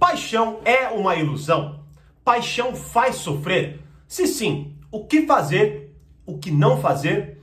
Paixão é uma ilusão? Paixão faz sofrer? Se sim, o que fazer? O que não fazer?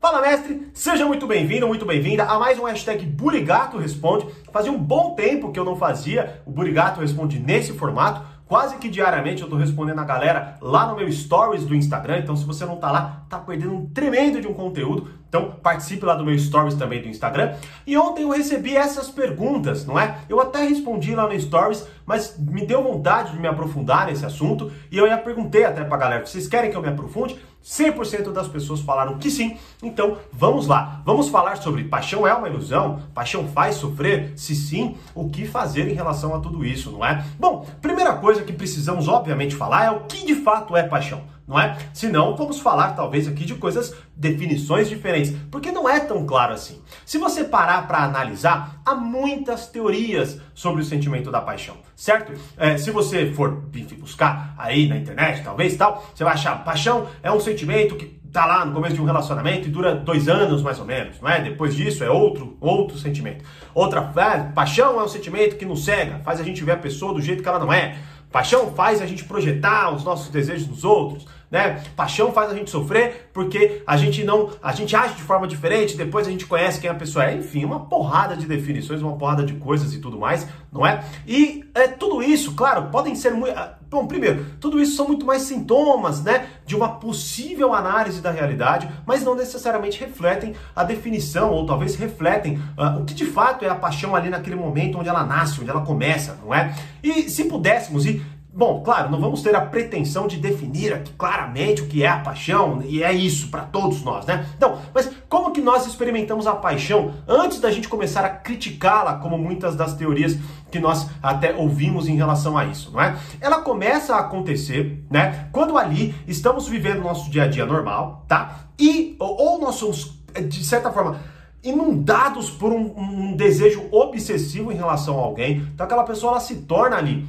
Fala mestre, seja muito bem-vindo, muito bem-vinda a mais um hashtag Burigato Responde. Fazia um bom tempo que eu não fazia o Burigato Responde nesse formato. Quase que diariamente eu tô respondendo a galera lá no meu stories do Instagram. Então, se você não tá lá, tá perdendo um tremendo de um conteúdo. Então, participe lá do meu stories também do Instagram. E ontem eu recebi essas perguntas, não é? Eu até respondi lá no stories, mas me deu vontade de me aprofundar nesse assunto. E eu já perguntei até pra galera: vocês querem que eu me aprofunde? 100% das pessoas falaram que sim. Então, vamos lá. Vamos falar sobre paixão é uma ilusão? Paixão faz sofrer? Se sim, o que fazer em relação a tudo isso, não é? Bom, primeira coisa que precisamos obviamente falar é o que de fato é paixão não é? Senão, vamos falar talvez aqui de coisas, definições diferentes, porque não é tão claro assim. Se você parar para analisar, há muitas teorias sobre o sentimento da paixão, certo? É, se você for buscar aí na internet, talvez tal, você vai achar paixão é um sentimento que tá lá no começo de um relacionamento e dura dois anos mais ou menos, não é? Depois disso é outro outro sentimento. Outra, é, paixão é um sentimento que nos cega, faz a gente ver a pessoa do jeito que ela não é. Paixão faz a gente projetar os nossos desejos nos outros, né? Paixão faz a gente sofrer porque a gente não, a gente age de forma diferente, depois a gente conhece quem a pessoa é, enfim, uma porrada de definições, uma porrada de coisas e tudo mais, não é? E é, tudo isso, claro, podem ser muito, ah, bom, primeiro, tudo isso são muito mais sintomas, né, de uma possível análise da realidade, mas não necessariamente refletem a definição ou talvez refletem uh, o que de fato é a paixão ali naquele momento onde ela nasce, onde ela começa, não é? E se pudéssemos ir Bom, claro, não vamos ter a pretensão de definir aqui claramente o que é a paixão, e é isso para todos nós, né? Então, mas como que nós experimentamos a paixão antes da gente começar a criticá-la, como muitas das teorias que nós até ouvimos em relação a isso, não é? Ela começa a acontecer, né, quando ali estamos vivendo nosso dia a dia normal, tá? E ou, nós somos de certa forma inundados por um, um, desejo obsessivo em relação a alguém, então aquela pessoa ela se torna ali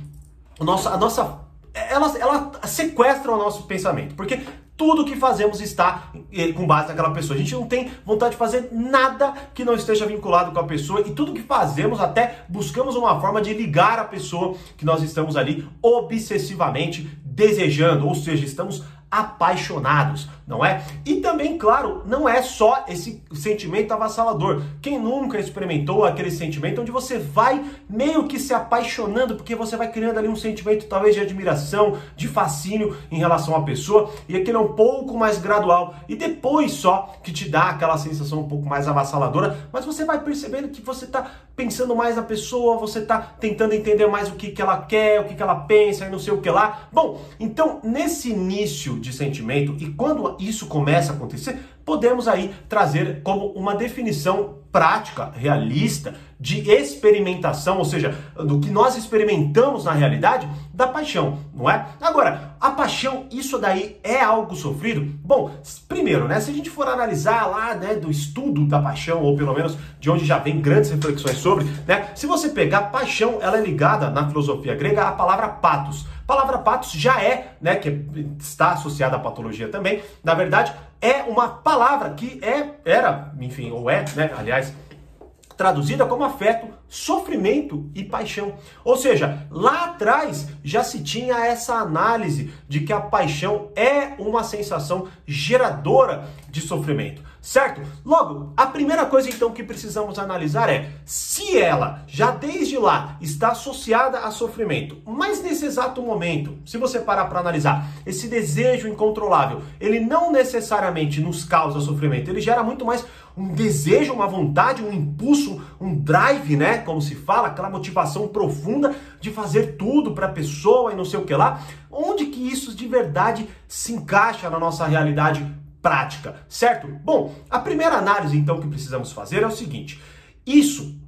nossa, a nossa. Ela, ela sequestra o nosso pensamento, porque tudo que fazemos está eh, com base naquela pessoa. A gente não tem vontade de fazer nada que não esteja vinculado com a pessoa e tudo que fazemos até buscamos uma forma de ligar a pessoa que nós estamos ali obsessivamente desejando, ou seja, estamos apaixonados, não é? E também, claro, não é só esse sentimento avassalador. Quem nunca experimentou aquele sentimento onde você vai meio que se apaixonando, porque você vai criando ali um sentimento talvez de admiração, de fascínio em relação à pessoa, e aquele é um pouco mais gradual, e depois só que te dá aquela sensação um pouco mais avassaladora, mas você vai percebendo que você está pensando mais na pessoa, você está tentando entender mais o que, que ela quer, o que, que ela pensa e não sei o que lá. Bom, então nesse início de sentimento e quando isso começa a acontecer, podemos aí trazer como uma definição prática, realista, de experimentação, ou seja, do que nós experimentamos na realidade da paixão, não é? Agora, a paixão, isso daí é algo sofrido? Bom, primeiro, né, se a gente for analisar lá, né, do estudo da paixão, ou pelo menos de onde já vem grandes reflexões sobre, né, se você pegar paixão, ela é ligada na filosofia grega à palavra patos. A palavra patos já é, né, que está associada à patologia também, na verdade, é uma palavra que é, era, enfim, ou é, né, aliás, traduzida como afeto, sofrimento e paixão. Ou seja, lá atrás já se tinha essa análise de que a paixão é uma sensação geradora de sofrimento, certo? Logo, a primeira coisa então que precisamos analisar é se ela já desde lá está associada a sofrimento, mas nesse exato momento, se você parar para analisar, esse desejo incontrolável, ele não necessariamente nos causa sofrimento, ele gera muito mais um desejo, uma vontade, um impulso, um drive, né? Como se fala, aquela motivação profunda de fazer tudo para a pessoa e não sei o que lá. Onde que isso de verdade se encaixa na nossa realidade prática, certo? Bom, a primeira análise então que precisamos fazer é o seguinte: isso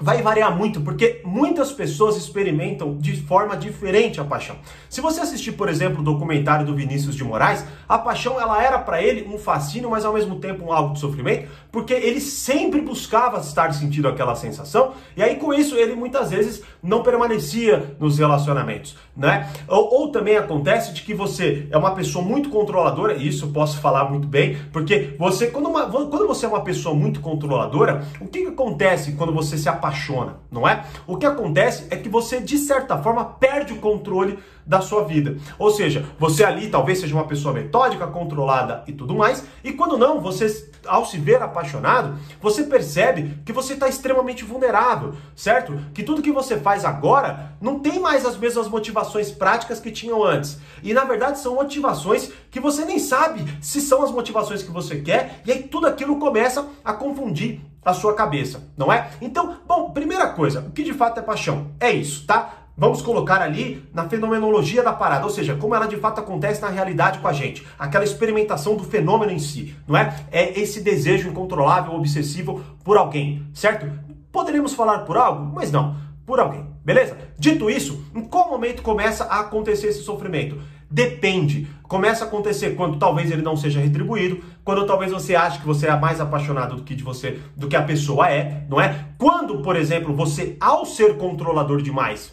vai variar muito, porque muitas pessoas experimentam de forma diferente a paixão. Se você assistir, por exemplo, o documentário do Vinícius de Moraes, a paixão ela era para ele um fascínio, mas ao mesmo tempo um algo de sofrimento, porque ele sempre buscava estar sentindo aquela sensação, e aí com isso ele muitas vezes não permanecia nos relacionamentos, né? Ou, ou também acontece de que você é uma pessoa muito controladora, e isso posso falar muito bem, porque você quando, uma, quando você é uma pessoa muito controladora, o que, que acontece quando você se apaixona apaixona, não é? O que acontece é que você, de certa forma, perde o controle da sua vida. Ou seja, você ali talvez seja uma pessoa metódica, controlada e tudo mais, e quando não, você, ao se ver apaixonado, você percebe que você está extremamente vulnerável, certo? Que tudo que você faz agora não tem mais as mesmas motivações práticas que tinham antes. E na verdade são motivações que você nem sabe se são as motivações que você quer, e aí tudo aquilo começa a confundir a sua cabeça, não é? Então, bom, primeira coisa, o que de fato é paixão? É isso, tá? Vamos colocar ali na fenomenologia da parada, ou seja, como ela de fato acontece na realidade com a gente, aquela experimentação do fenômeno em si, não é? É esse desejo incontrolável, obsessivo por alguém, certo? Poderíamos falar por algo, mas não, por alguém, beleza? Dito isso, em qual momento começa a acontecer esse sofrimento? Depende. Começa a acontecer quando talvez ele não seja retribuído, quando talvez você ache que você é mais apaixonado do que de você, do que a pessoa é, não é? Quando, por exemplo, você ao ser controlador demais,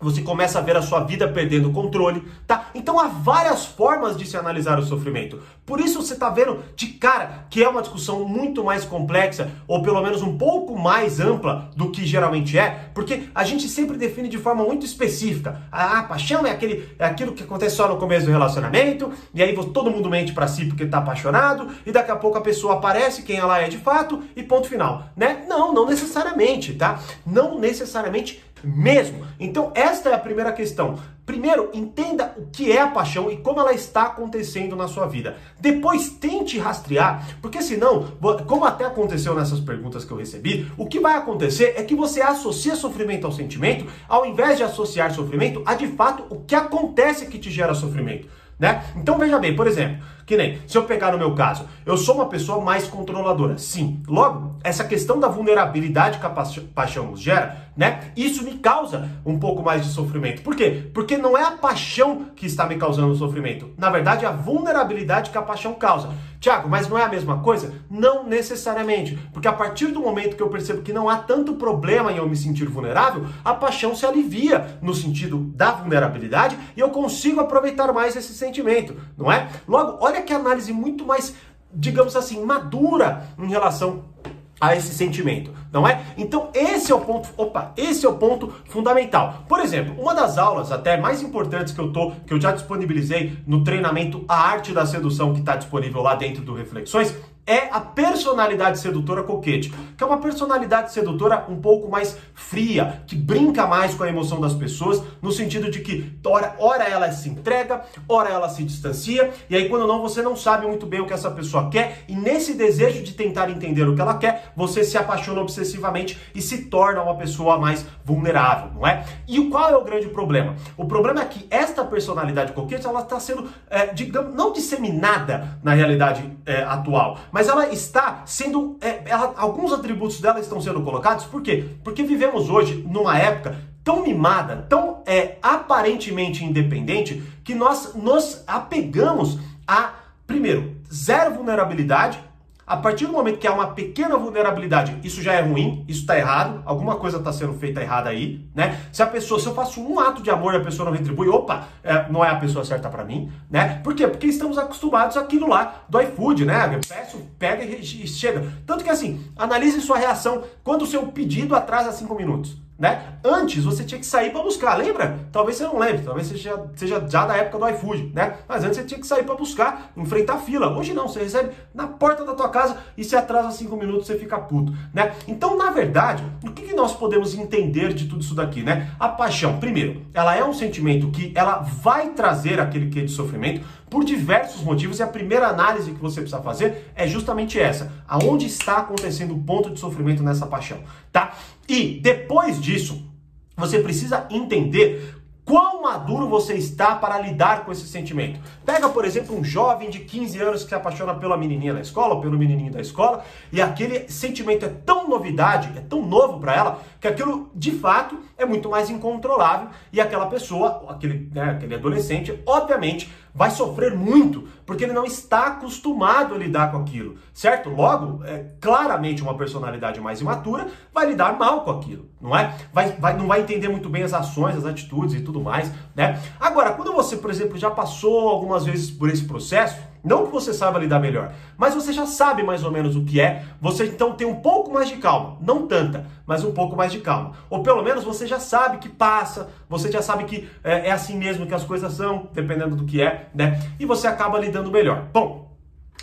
você começa a ver a sua vida perdendo o controle, tá? Então há várias formas de se analisar o sofrimento. Por isso você está vendo de cara que é uma discussão muito mais complexa, ou pelo menos um pouco mais ampla do que geralmente é, porque a gente sempre define de forma muito específica. Ah, paixão é, aquele, é aquilo que acontece só no começo do relacionamento, e aí todo mundo mente para si porque está apaixonado, e daqui a pouco a pessoa aparece quem ela é de fato, e ponto final, né? Não, não necessariamente, tá? Não necessariamente mesmo. Então, esta é a primeira questão. Primeiro, entenda o que é a paixão e como ela está acontecendo na sua vida. Depois, tente rastrear, porque senão, como até aconteceu nessas perguntas que eu recebi, o que vai acontecer é que você associa sofrimento ao sentimento, ao invés de associar sofrimento a de fato o que acontece que te gera sofrimento. Né? Então veja bem, por exemplo, que nem se eu pegar no meu caso, eu sou uma pessoa mais controladora, sim. Logo, essa questão da vulnerabilidade que a paixão nos gera, né? Isso me causa um pouco mais de sofrimento. Por quê? Porque não é a paixão que está me causando sofrimento. Na verdade, é a vulnerabilidade que a paixão causa. Tiago, mas não é a mesma coisa? Não necessariamente. Porque a partir do momento que eu percebo que não há tanto problema em eu me sentir vulnerável, a paixão se alivia no sentido da vulnerabilidade e eu consigo aproveitar mais esse sentimento, não é? Logo, olha que análise muito mais, digamos assim, madura em relação a esse sentimento, não é? Então esse é o ponto, opa, esse é o ponto fundamental. Por exemplo, uma das aulas até mais importantes que eu tô, que eu já disponibilizei no treinamento A Arte da Sedução que está disponível lá dentro do Reflexões, é a personalidade sedutora coquete, que é uma personalidade sedutora um pouco mais fria, que brinca mais com a emoção das pessoas, no sentido de que ora, ora ela se entrega, ora ela se distancia, e aí quando não você não sabe muito bem o que essa pessoa quer, e nesse desejo de tentar entender o que ela quer, você se apaixona obsessivamente e se torna uma pessoa mais vulnerável, não é? E qual é o grande problema? O problema é que esta personalidade coquete ela está sendo, é, digamos, não disseminada na realidade é, atual, mas mas ela está sendo. É, ela, alguns atributos dela estão sendo colocados, por quê? Porque vivemos hoje numa época tão mimada, tão é, aparentemente independente, que nós nos apegamos a, primeiro, zero vulnerabilidade a partir do momento que há uma pequena vulnerabilidade, isso já é ruim, isso está errado, alguma coisa está sendo feita errada aí, né? Se a pessoa, se eu faço um ato de amor e a pessoa não retribui, opa, é, não é a pessoa certa para mim, né? Por quê? Porque estamos acostumados àquilo lá do iFood, né? Eu peço, pega e chega. Tanto que assim, analise sua reação quando o seu pedido atrasa cinco minutos né? Antes você tinha que sair para buscar, lembra? Talvez você não lembre, talvez seja, seja já da época do iFood, né? Mas antes você tinha que sair para buscar, enfrentar fila. Hoje não, você recebe na porta da tua casa e se atrasa cinco minutos você fica puto, né? Então, na verdade, o que, que nós podemos entender de tudo isso daqui, né? A paixão, primeiro, ela é um sentimento que ela vai trazer aquele que de sofrimento por diversos motivos e a primeira análise que você precisa fazer é justamente essa: aonde está acontecendo o ponto de sofrimento nessa paixão, tá? E depois disso, você precisa entender quão maduro você está para lidar com esse sentimento. Pega, por exemplo, um jovem de 15 anos que se apaixona pela menininha da escola, pelo menininho da escola, e aquele sentimento é tão novidade, é tão novo para ela, que aquilo de fato é muito mais incontrolável e aquela pessoa, aquele, né, aquele adolescente, obviamente vai sofrer muito, porque ele não está acostumado a lidar com aquilo, certo? Logo, é, claramente uma personalidade mais imatura vai lidar mal com aquilo, não é? Vai, vai, não vai entender muito bem as ações, as atitudes e tudo mais, né? Agora, quando você, por exemplo, já passou algumas vezes por esse processo, Não que você saiba lidar melhor, mas você já sabe mais ou menos o que é, você então tem um pouco mais de calma, não tanta, mas um pouco mais de calma. Ou pelo menos você já sabe que passa, você já sabe que é, é assim mesmo que as coisas são, dependendo do que é, né? E você acaba lidando melhor. Bom,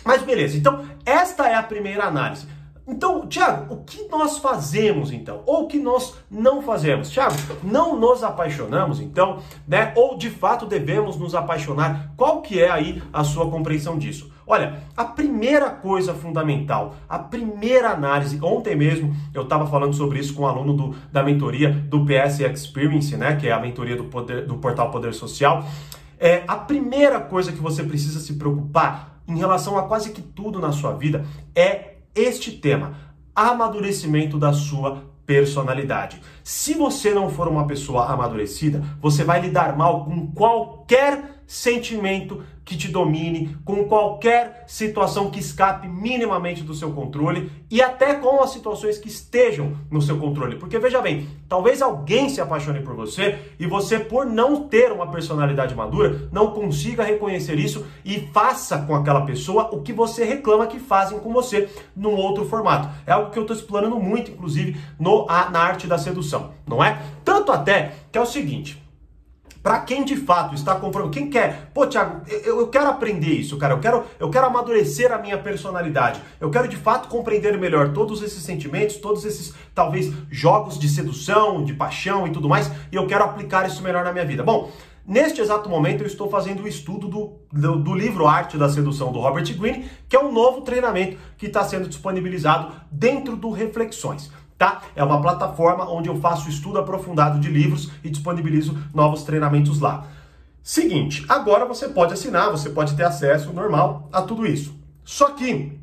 mas beleza, então esta é a primeira análise. Então, Tiago, o que nós fazemos então? Ou o que nós não fazemos? Tiago, não nos apaixonamos então, né? Ou de fato devemos nos apaixonar? Qual que é aí a sua compreensão disso? Olha, a primeira coisa fundamental, a primeira análise, ontem mesmo eu estava falando sobre isso com um aluno do, da mentoria do PS Experience, né? Que é a mentoria do, poder, do portal Poder Social. É, a primeira coisa que você precisa se preocupar em relação a quase que tudo na sua vida é este tema, amadurecimento da sua personalidade. Se você não for uma pessoa amadurecida, você vai lidar mal com qualquer sentimento que te domine, com qualquer situação que escape minimamente do seu controle e até com as situações que estejam no seu controle. Porque veja bem, talvez alguém se apaixone por você e você, por não ter uma personalidade madura, não consiga reconhecer isso e faça com aquela pessoa o que você reclama que fazem com você num outro formato. É algo que eu estou explorando muito, inclusive, no, na arte da sedução, não é? Tanto até que é o seguinte. Para quem de fato está comprando, quem quer, pô, Thiago, eu, eu, quero aprender isso, cara, eu quero, eu quero amadurecer a minha personalidade, eu quero de fato compreender melhor todos esses sentimentos, todos esses, talvez, jogos de sedução, de paixão e tudo mais, e eu quero aplicar isso melhor na minha vida. Bom, Neste exato momento, eu estou fazendo o estudo do, do, do, livro Arte da Sedução do Robert Greene, que é um novo treinamento que está sendo disponibilizado dentro do Reflexões tá? É uma plataforma onde eu faço estudo aprofundado de livros e disponibilizo novos treinamentos lá. Seguinte, agora você pode assinar, você pode ter acesso normal a tudo isso. Só que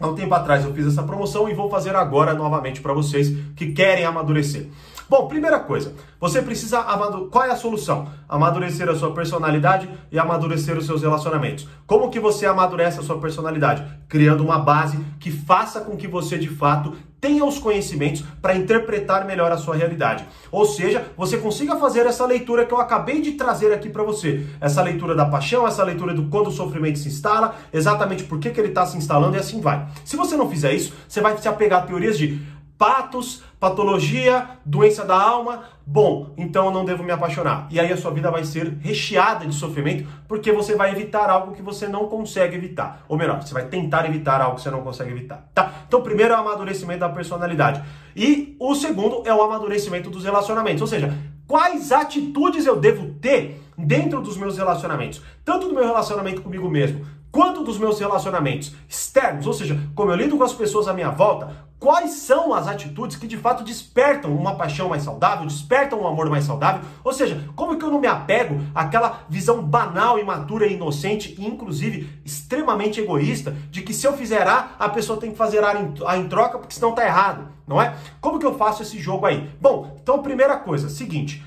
há um tempo atrás eu fiz essa promoção e vou fazer agora novamente para vocês que querem amadurecer. Bom, primeira coisa, você precisa amadurecer. Qual é a solução? Amadurecer a sua personalidade e amadurecer os seus relacionamentos. Como que você amadurece a sua personalidade? Criando uma base que faça com que você de fato tenha os conhecimentos para interpretar melhor a sua realidade. Ou seja, você consiga fazer essa leitura que eu acabei de trazer aqui para você. Essa leitura da paixão, essa leitura do quando o sofrimento se instala, exatamente por que, que ele está se instalando e assim vai. Se você não fizer isso, você vai se apegar a teorias de patos, patologia, doença da alma, bom, então eu não devo me apaixonar. E aí a sua vida vai ser recheada de sofrimento, porque você vai evitar algo que você não consegue evitar. Ou melhor, você vai tentar evitar algo que você não consegue evitar, tá? Então, primeiro é o amadurecimento da personalidade. E o segundo é o amadurecimento dos relacionamentos, ou seja, quais atitudes eu devo ter dentro dos meus relacionamentos, tanto do meu relacionamento comigo mesmo, quanto dos meus relacionamentos externos, ou seja, como eu lido com as pessoas à minha volta, quais são as atitudes que de fato despertam uma paixão mais saudável, despertam um amor mais saudável, ou seja, como que eu não me apego àquela visão banal, imatura e inocente, e inclusive extremamente egoísta, de que se eu fizer A, a pessoa tem que fazer a em troca, porque senão tá errado, não é? Como que eu faço esse jogo aí? Bom, então primeira coisa, seguinte,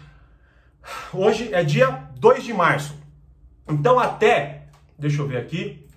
hoje é dia 2 de março, então até Deixa eu ver aqui.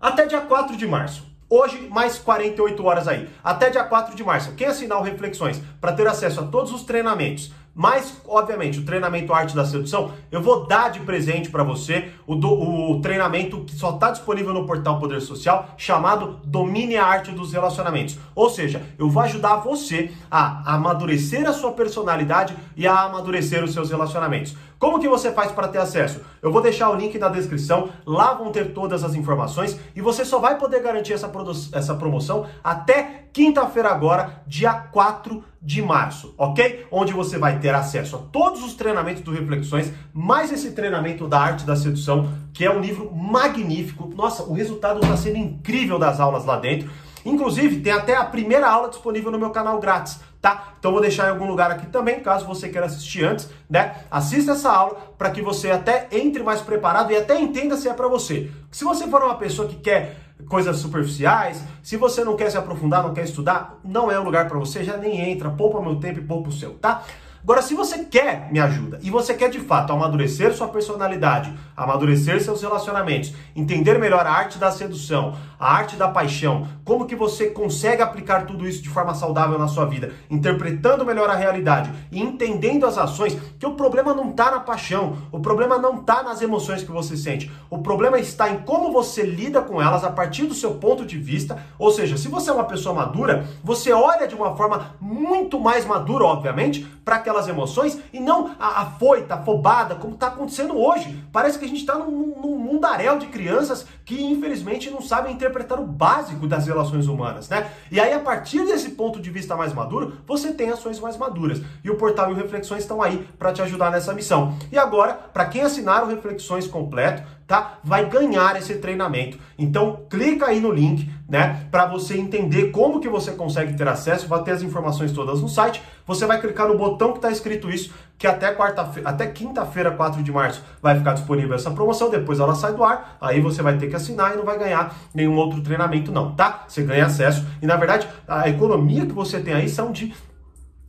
Até dia 4 de março. Hoje, mais 48 horas aí. Até dia 4 de março. Quem assinar o Reflexões para ter acesso a todos os treinamentos, mais, obviamente, o treinamento Arte da Sedução, eu vou dar de presente para você o, do, o treinamento que só está disponível no portal Poder Social, chamado Domine a Arte dos Relacionamentos. Ou seja, eu vou ajudar você a amadurecer a sua personalidade e a amadurecer os seus relacionamentos. Como que você faz para ter acesso? Eu vou deixar o link na descrição, lá vão ter todas as informações e você só vai poder garantir essa, essa promoção até quinta-feira agora, dia 4 de março, ok? Onde você vai ter acesso a todos os treinamentos do Reflexões, mais esse treinamento da arte da sedução, que é um livro magnífico. Nossa, o resultado está sendo incrível das aulas lá dentro. Inclusive, tem até a primeira aula disponível no meu canal grátis, tá? Então vou deixar em algum lugar aqui também, caso você queira assistir antes, né? Assista essa aula para que você até entre mais preparado e até entenda se é para você. Se você for uma pessoa que quer coisas superficiais, se você não quer se aprofundar, não quer estudar, não é o lugar para você, já nem entra, poupa meu tempo e poupa o seu, tá? Agora, se você quer me ajuda e você quer de fato amadurecer sua personalidade, amadurecer seus relacionamentos, entender melhor a arte da sedução, a arte da paixão, como que você consegue aplicar tudo isso de forma saudável na sua vida, interpretando melhor a realidade e entendendo as ações, que o problema não está na paixão, o problema não está nas emoções que você sente, o problema está em como você lida com elas a partir do seu ponto de vista, ou seja, se você é uma pessoa madura, você olha de uma forma muito mais madura, obviamente, para aquelas emoções e não a, a foita, afobada, como está acontecendo hoje. Parece que a gente está num, num mundaréu de crianças que infelizmente não sabem interpretar o básico das relações humanas, né? E aí, a partir desse ponto de vista mais maduro, você tem ações mais maduras. E o portal e o Reflexões estão aí para te ajudar nessa missão. E agora, para quem assinar o Reflexões completo, tá? Vai ganhar esse treinamento. Então, clica aí no link, né, para você entender como que você consegue ter acesso, vai ter as informações todas no site. Você vai clicar no botão que está escrito isso, que até quarta-feira, até quinta-feira, 4 de março, vai ficar disponível essa promoção, depois ela sai do ar, aí você vai ter que assinar e não vai ganhar nenhum outro treinamento não, tá? Você ganha acesso e na verdade, a economia que você tem aí são de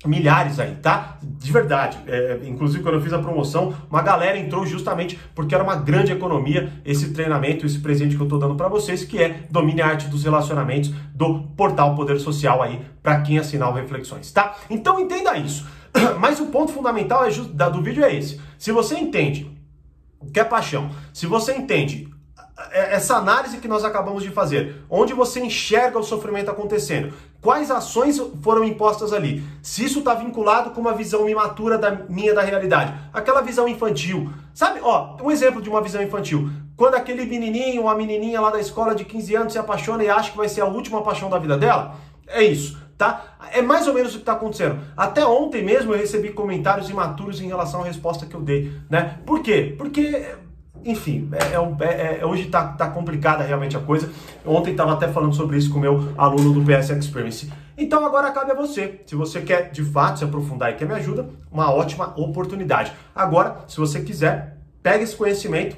milhares aí, tá? De verdade. É, inclusive, quando eu fiz a promoção, uma galera entrou justamente porque era uma grande economia esse treinamento, esse presente que eu tô dando para vocês, que é Domine a Arte dos Relacionamentos do portal Poder Social aí, para quem assinar o Reflexões, tá? Então entenda isso. Mas o ponto fundamental é do vídeo é esse. Se você entende o que é paixão, se você entende essa análise que nós acabamos de fazer, onde você enxerga o sofrimento acontecendo, quais ações foram impostas ali, se isso está vinculado com uma visão imatura da minha da realidade, aquela visão infantil, sabe? Ó, um exemplo de uma visão infantil. Quando aquele menininho ou a menininha lá da escola de 15 anos se apaixona e acha que vai ser a última paixão da vida dela, é isso, tá? É mais ou menos o que está acontecendo. Até ontem mesmo eu recebi comentários imaturos em relação à resposta que eu dei, né? Por quê? Porque enfim, é, é, é, é hoje está tá complicada realmente a coisa. Ontem estava até falando sobre isso com o meu aluno do PS Experience. Então agora cabe a você. Se você quer de fato se aprofundar e quer me ajuda, uma ótima oportunidade. Agora, se você quiser, pega esse conhecimento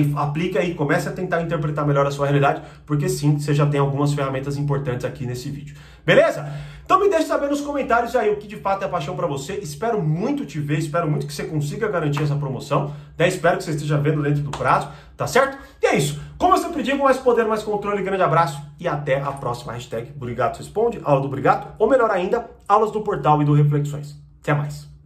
e aplica aí, comece a tentar interpretar melhor a sua realidade, porque sim, você já tem algumas ferramentas importantes aqui nesse vídeo. Beleza? Então me deixe saber nos comentários aí o que de fato é paixão para você. Espero muito te ver, espero muito que você consiga garantir essa promoção. Né? Espero que você esteja vendo dentro do prazo, tá certo? E é isso. Como eu sempre digo, mais poder, mais controle. Grande abraço e até a próxima hashtag Burigato Responde, aula do Brigato, ou melhor ainda, aulas do portal e do Reflexões. Até mais.